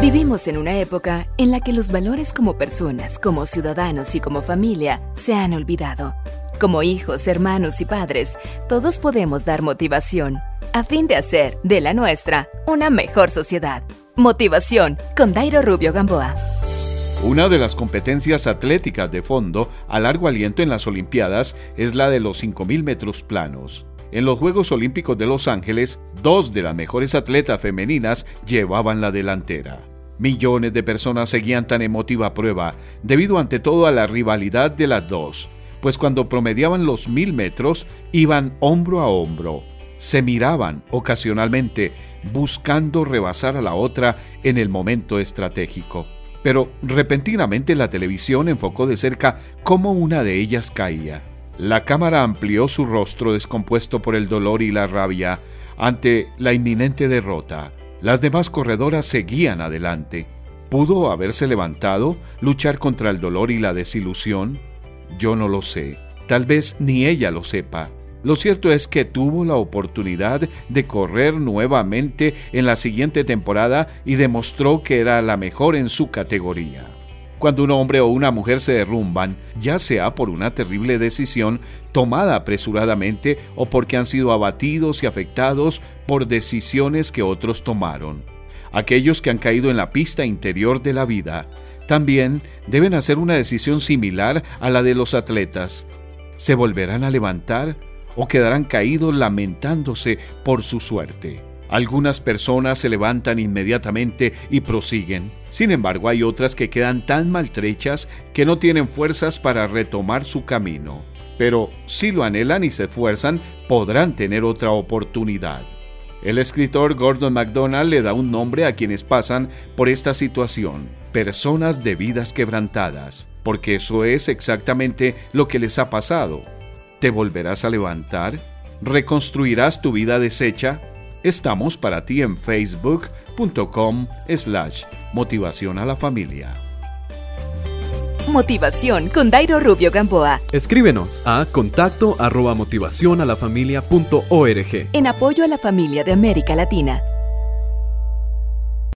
Vivimos en una época en la que los valores como personas, como ciudadanos y como familia se han olvidado. Como hijos, hermanos y padres, todos podemos dar motivación a fin de hacer de la nuestra una mejor sociedad. Motivación con Dairo Rubio Gamboa. Una de las competencias atléticas de fondo a largo aliento en las Olimpiadas es la de los 5.000 metros planos. En los Juegos Olímpicos de Los Ángeles, dos de las mejores atletas femeninas llevaban la delantera. Millones de personas seguían tan emotiva prueba, debido ante todo a la rivalidad de las dos, pues cuando promediaban los mil metros iban hombro a hombro, se miraban ocasionalmente, buscando rebasar a la otra en el momento estratégico. Pero repentinamente la televisión enfocó de cerca cómo una de ellas caía. La cámara amplió su rostro descompuesto por el dolor y la rabia ante la inminente derrota las demás corredoras seguían adelante. ¿Pudo haberse levantado, luchar contra el dolor y la desilusión? Yo no lo sé. Tal vez ni ella lo sepa. Lo cierto es que tuvo la oportunidad de correr nuevamente en la siguiente temporada y demostró que era la mejor en su categoría. Cuando un hombre o una mujer se derrumban, ya sea por una terrible decisión tomada apresuradamente o porque han sido abatidos y afectados por decisiones que otros tomaron. Aquellos que han caído en la pista interior de la vida también deben hacer una decisión similar a la de los atletas. ¿Se volverán a levantar o quedarán caídos lamentándose por su suerte? Algunas personas se levantan inmediatamente y prosiguen. Sin embargo, hay otras que quedan tan maltrechas que no tienen fuerzas para retomar su camino. Pero si lo anhelan y se esfuerzan, podrán tener otra oportunidad. El escritor Gordon MacDonald le da un nombre a quienes pasan por esta situación, personas de vidas quebrantadas, porque eso es exactamente lo que les ha pasado. ¿Te volverás a levantar? ¿Reconstruirás tu vida deshecha? Estamos para ti en facebook.com slash motivación a la familia. Motivación con Dairo Rubio Gamboa. Escríbenos a contacto arroba motivación a la familia En apoyo a la familia de América Latina.